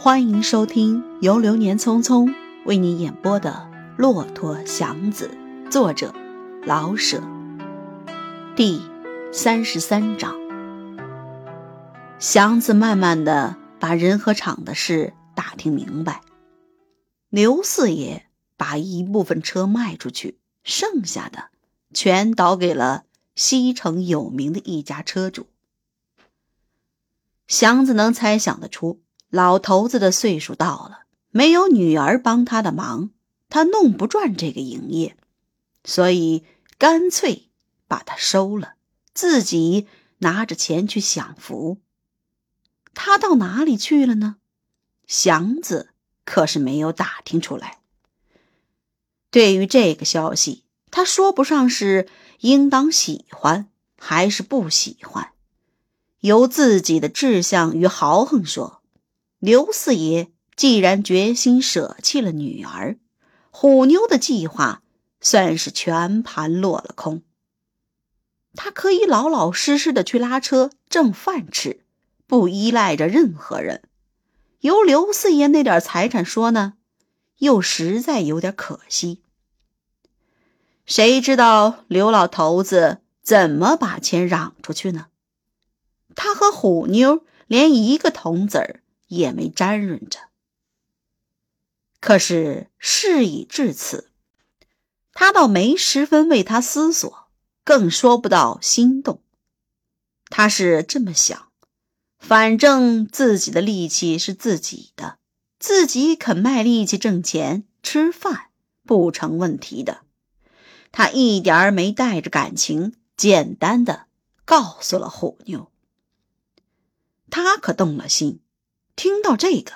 欢迎收听由流年匆匆为你演播的《骆驼祥子》，作者老舍。第三十三章。祥子慢慢的把人和厂的事打听明白。刘四爷把一部分车卖出去，剩下的全倒给了西城有名的一家车主。祥子能猜想得出。老头子的岁数到了，没有女儿帮他的忙，他弄不转这个营业，所以干脆把他收了，自己拿着钱去享福。他到哪里去了呢？祥子可是没有打听出来。对于这个消息，他说不上是应当喜欢还是不喜欢，由自己的志向与豪横说。刘四爷既然决心舍弃了女儿，虎妞的计划算是全盘落了空。他可以老老实实的去拉车挣饭吃，不依赖着任何人。由刘四爷那点财产说呢，又实在有点可惜。谁知道刘老头子怎么把钱让出去呢？他和虎妞连一个铜子儿。也没沾润着。可是事已至此，他倒没十分为他思索，更说不到心动。他是这么想：反正自己的力气是自己的，自己肯卖力气挣钱吃饭不成问题的。他一点儿没带着感情，简单的告诉了虎妞。他可动了心。听到这个，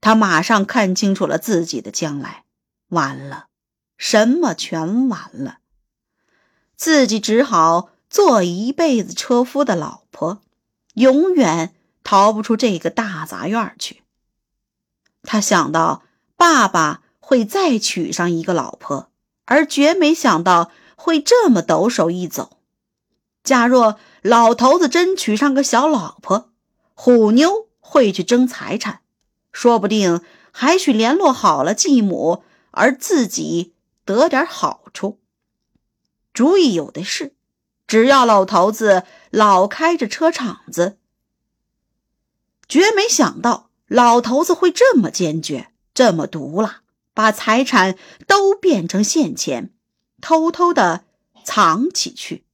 他马上看清楚了自己的将来。完了，什么全完了。自己只好做一辈子车夫的老婆，永远逃不出这个大杂院去。他想到爸爸会再娶上一个老婆，而绝没想到会这么抖手一走。假若老头子真娶上个小老婆，虎妞。会去争财产，说不定还许联络好了继母，而自己得点好处。主意有的是，只要老头子老开着车厂子，绝没想到老头子会这么坚决，这么毒辣，把财产都变成现钱，偷偷的藏起去。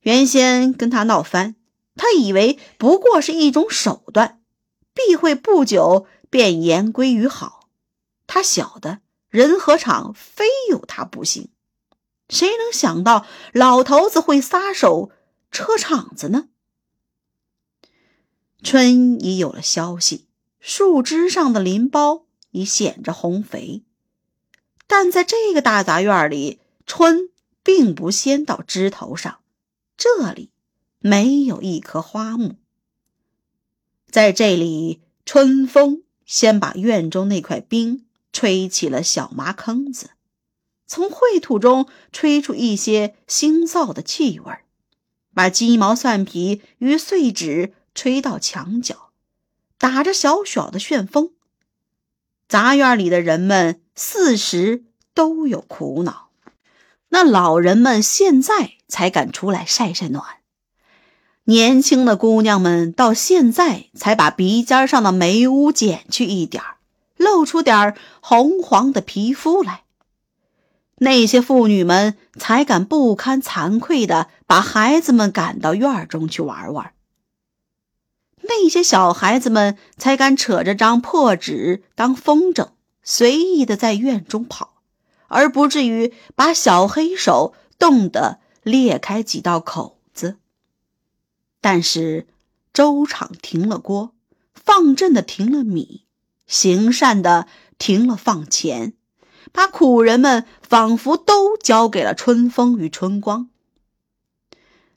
原先跟他闹翻。他以为不过是一种手段，必会不久便言归于好。他晓得人和厂非有他不行，谁能想到老头子会撒手车厂子呢？春已有了消息，树枝上的林苞已显着红肥，但在这个大杂院里，春并不先到枝头上，这里。没有一棵花木，在这里，春风先把院中那块冰吹起了小麻坑子，从秽土中吹出一些腥臊的气味把鸡毛蒜皮与碎纸吹到墙角，打着小小的旋风。杂院里的人们四时都有苦恼，那老人们现在才敢出来晒晒暖。年轻的姑娘们到现在才把鼻尖上的眉污剪去一点露出点红黄的皮肤来。那些妇女们才敢不堪惭愧的把孩子们赶到院中去玩玩。那些小孩子们才敢扯着张破纸当风筝，随意的在院中跑，而不至于把小黑手冻得裂开几道口。但是，粥厂停了锅，放赈的停了米，行善的停了放钱，把苦人们仿佛都交给了春风与春光。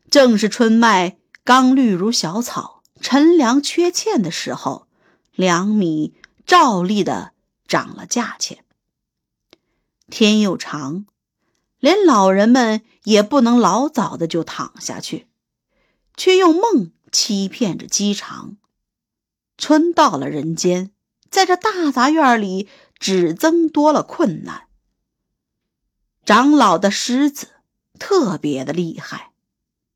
正是春麦刚绿如小草，陈粮缺欠的时候，粮米照例的涨了价钱。天又长，连老人们也不能老早的就躺下去。却用梦欺骗着饥肠。春到了人间，在这大杂院里只增多了困难。长老的狮子特别的厉害，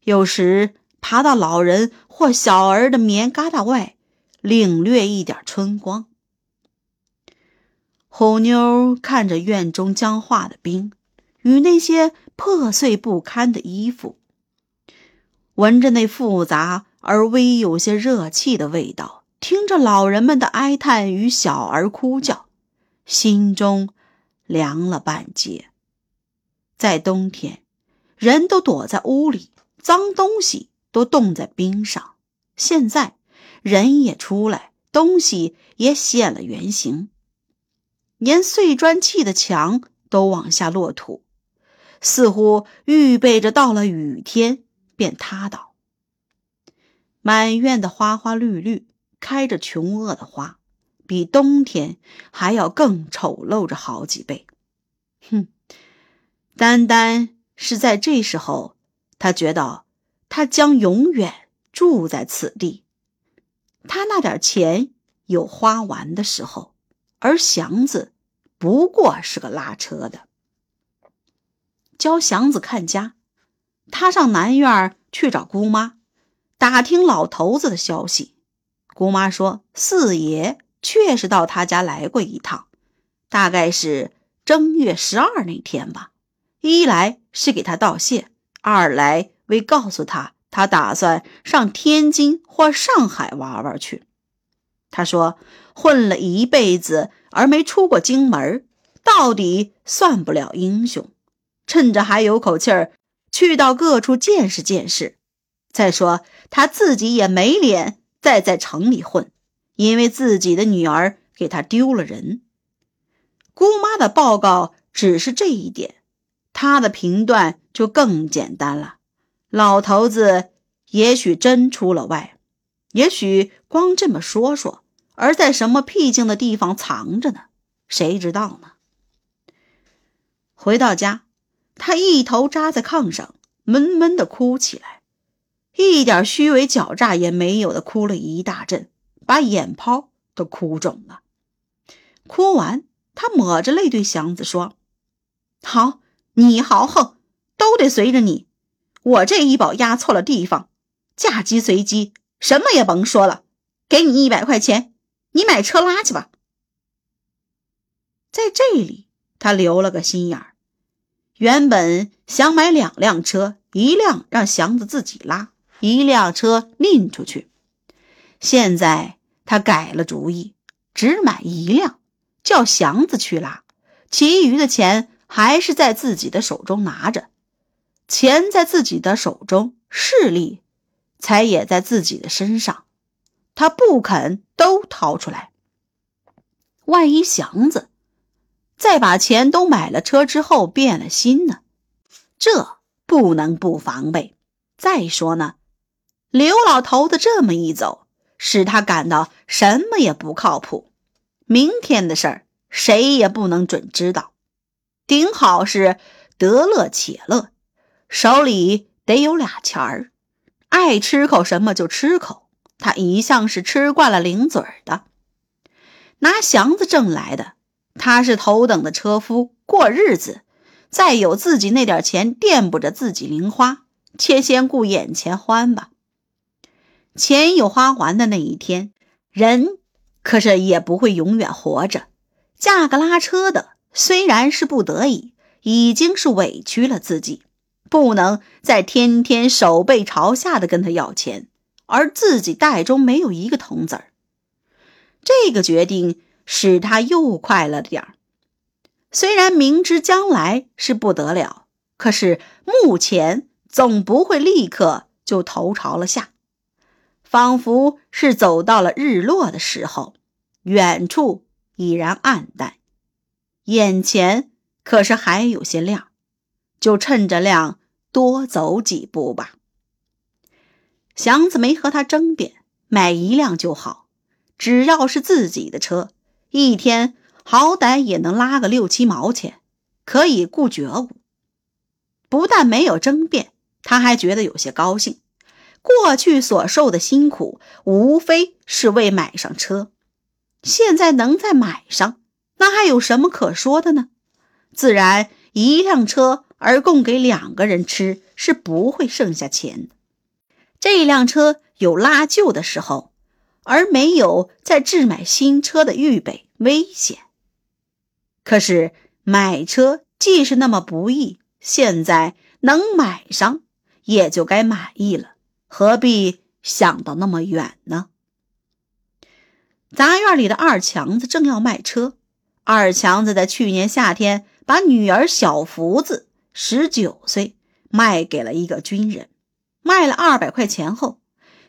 有时爬到老人或小儿的棉疙瘩外，领略一点春光。虎妞看着院中僵化的冰与那些破碎不堪的衣服，闻着那复杂而微有些热气的味道。听着老人们的哀叹与小儿哭叫，心中凉了半截。在冬天，人都躲在屋里，脏东西都冻在冰上。现在，人也出来，东西也现了原形，连碎砖砌的墙都往下落土，似乎预备着到了雨天便塌倒。满院的花花绿绿。开着穷恶的花，比冬天还要更丑陋着好几倍。哼，单单是在这时候，他觉得他将永远住在此地。他那点钱有花完的时候，而祥子不过是个拉车的。教祥子看家，他上南院去找姑妈，打听老头子的消息。姑妈说：“四爷确实到他家来过一趟，大概是正月十二那天吧。一来是给他道谢，二来为告诉他，他打算上天津或上海玩玩去。他说，混了一辈子而没出过京门，到底算不了英雄。趁着还有口气儿，去到各处见识见识。再说他自己也没脸。”再在城里混，因为自己的女儿给他丢了人。姑妈的报告只是这一点，他的评断就更简单了。老头子也许真出了外，也许光这么说说，而在什么僻静的地方藏着呢？谁知道呢？回到家，他一头扎在炕上，闷闷的哭起来。一点虚伪狡诈也没有的哭了一大阵，把眼泡都哭肿了。哭完，他抹着泪对祥子说：“好，你豪横，都得随着你。我这一宝压错了地方，嫁鸡随鸡，什么也甭说了。给你一百块钱，你买车拉去吧。”在这里，他留了个心眼儿，原本想买两辆车，一辆让祥子自己拉。一辆车拎出去，现在他改了主意，只买一辆，叫祥子去拉，其余的钱还是在自己的手中拿着。钱在自己的手中，势力才也在自己的身上，他不肯都掏出来。万一祥子再把钱都买了车之后变了心呢？这不能不防备。再说呢。刘老头子这么一走，使他感到什么也不靠谱。明天的事儿，谁也不能准知道。顶好是得乐且乐，手里得有俩钱儿，爱吃口什么就吃口。他一向是吃惯了零嘴的，拿祥子挣来的，他是头等的车夫，过日子再有自己那点钱垫补着自己零花，且先顾眼前欢吧。钱有花还的那一天，人可是也不会永远活着。嫁个拉车的，虽然是不得已，已经是委屈了自己，不能再天天手背朝下的跟他要钱，而自己袋中没有一个铜子儿。这个决定使他又快了点儿。虽然明知将来是不得了，可是目前总不会立刻就头朝了下。仿佛是走到了日落的时候，远处已然暗淡，眼前可是还有些亮，就趁着亮多走几步吧。祥子没和他争辩，买一辆就好，只要是自己的车，一天好歹也能拉个六七毛钱，可以顾觉悟。不但没有争辩，他还觉得有些高兴。过去所受的辛苦，无非是为买上车，现在能再买上，那还有什么可说的呢？自然，一辆车而供给两个人吃，是不会剩下钱的。这辆车有拉旧的时候，而没有在置买新车的预备危险。可是买车既是那么不易，现在能买上，也就该满意了。何必想到那么远呢？杂院里的二强子正要卖车。二强子在去年夏天把女儿小福子十九岁卖给了一个军人，卖了二百块钱后，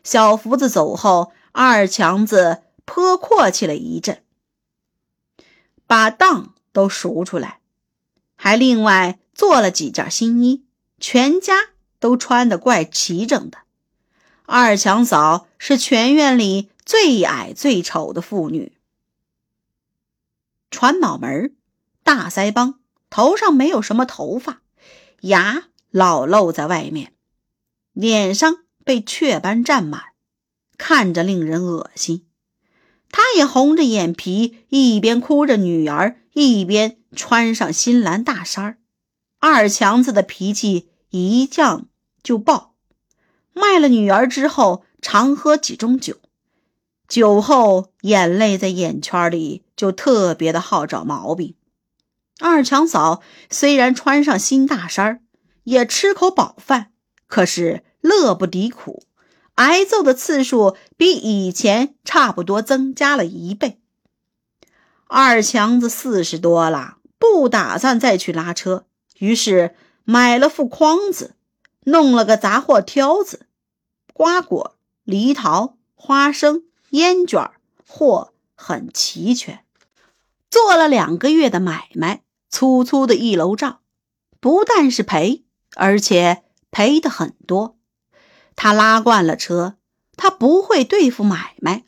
小福子走后，二强子颇阔气了一阵，把当都赎出来，还另外做了几件新衣，全家都穿得怪齐整的。二强嫂是全院里最矮最丑的妇女，船脑门，大腮帮，头上没有什么头发，牙老露在外面，脸上被雀斑占满，看着令人恶心。她也红着眼皮，一边哭着女儿，一边穿上新蓝大衫二强子的脾气一降就爆。卖了女儿之后，常喝几盅酒，酒后眼泪在眼圈里就特别的好找毛病。二强嫂虽然穿上新大衫也吃口饱饭，可是乐不敌苦，挨揍的次数比以前差不多增加了一倍。二强子四十多了，不打算再去拉车，于是买了副筐子。弄了个杂货挑子，瓜果、梨桃、花生、烟卷货很齐全。做了两个月的买卖，粗粗的一楼账，不但是赔，而且赔的很多。他拉惯了车，他不会对付买卖。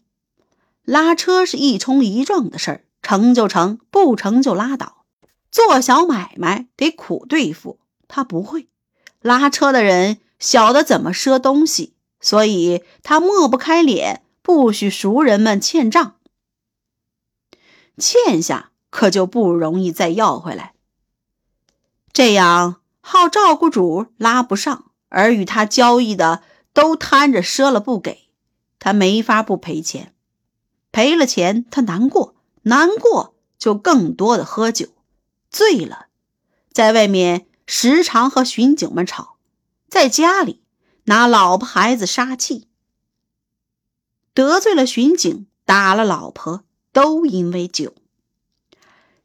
拉车是一冲一撞的事儿，成就成，不成就拉倒。做小买卖得苦对付，他不会。拉车的人晓得怎么赊东西，所以他抹不开脸，不许熟人们欠账。欠下可就不容易再要回来。这样好照顾主拉不上，而与他交易的都摊着赊了不给，他没法不赔钱。赔了钱他难过，难过就更多的喝酒，醉了，在外面。时常和巡警们吵，在家里拿老婆孩子撒气，得罪了巡警，打了老婆，都因为酒。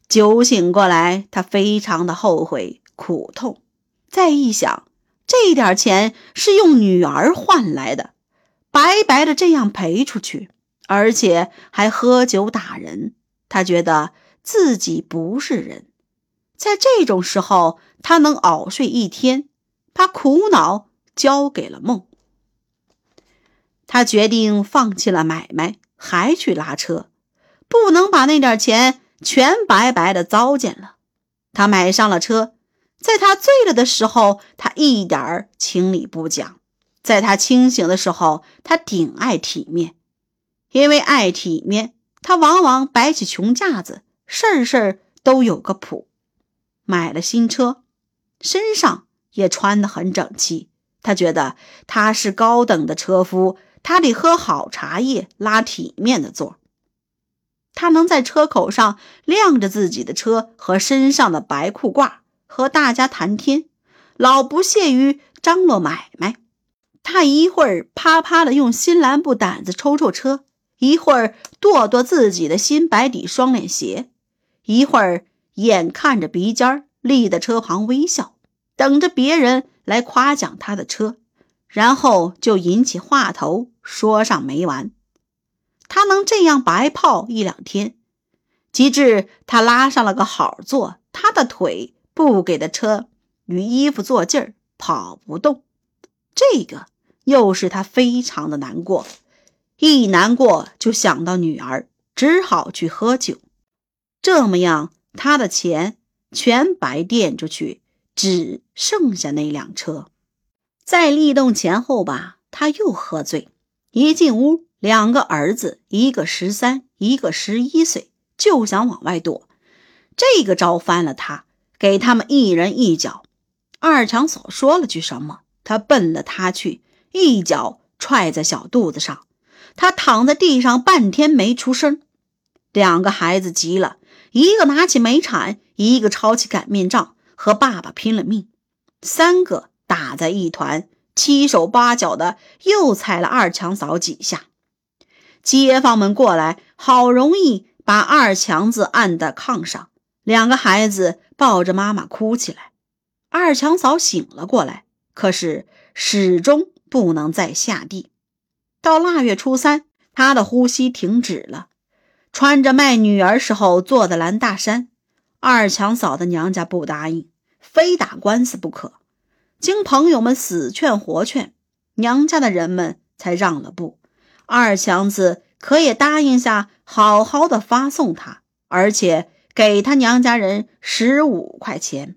酒醒过来，他非常的后悔、苦痛。再一想，这点钱是用女儿换来的，白白的这样赔出去，而且还喝酒打人，他觉得自己不是人。在这种时候，他能熬睡一天，把苦恼交给了梦。他决定放弃了买卖，还去拉车，不能把那点钱全白白的糟践了。他买上了车，在他醉了的时候，他一点儿情理不讲；在他清醒的时候，他顶爱体面。因为爱体面，他往往摆起穷架子，事儿事儿都有个谱。买了新车，身上也穿得很整齐。他觉得他是高等的车夫，他得喝好茶叶，拉体面的座。他能在车口上晾着自己的车和身上的白裤褂，和大家谈天，老不屑于张罗买卖。他一会儿啪啪的用新蓝布掸子抽抽车，一会儿跺跺自己的新白底双脸鞋，一会儿。眼看着鼻尖立在车旁微笑，等着别人来夸奖他的车，然后就引起话头，说上没完。他能这样白泡一两天，及至他拉上了个好座，他的腿不给的车与衣服做劲儿，跑不动。这个又是他非常的难过，一难过就想到女儿，只好去喝酒。这么样。他的钱全白垫出去，只剩下那辆车。在立冬前后吧，他又喝醉，一进屋，两个儿子，一个十三，一个十一岁，就想往外躲。这个招翻了他，给他们一人一脚。二强嫂说了句什么，他奔了他去，一脚踹在小肚子上。他躺在地上半天没出声。两个孩子急了，一个拿起煤铲，一个抄起擀面杖，和爸爸拼了命。三个打在一团，七手八脚的，又踩了二强嫂几下。街坊们过来，好容易把二强子按在炕上，两个孩子抱着妈妈哭起来。二强嫂醒了过来，可是始终不能再下地。到腊月初三，她的呼吸停止了。穿着卖女儿时候做的蓝大衫，二强嫂的娘家不答应，非打官司不可。经朋友们死劝活劝，娘家的人们才让了步。二强子可也答应下，好好的发送他，而且给他娘家人十五块钱。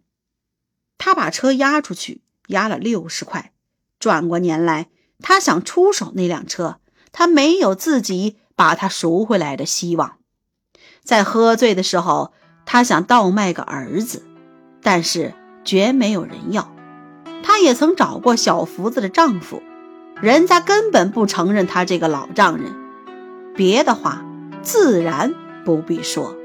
他把车押出去，押了六十块。转过年来，他想出手那辆车，他没有自己。把他赎回来的希望，在喝醉的时候，他想倒卖个儿子，但是绝没有人要。他也曾找过小福子的丈夫，人家根本不承认他这个老丈人。别的话自然不必说。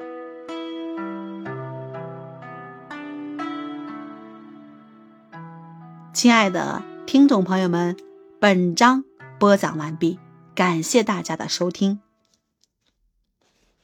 亲爱的听众朋友们，本章播讲完毕，感谢大家的收听。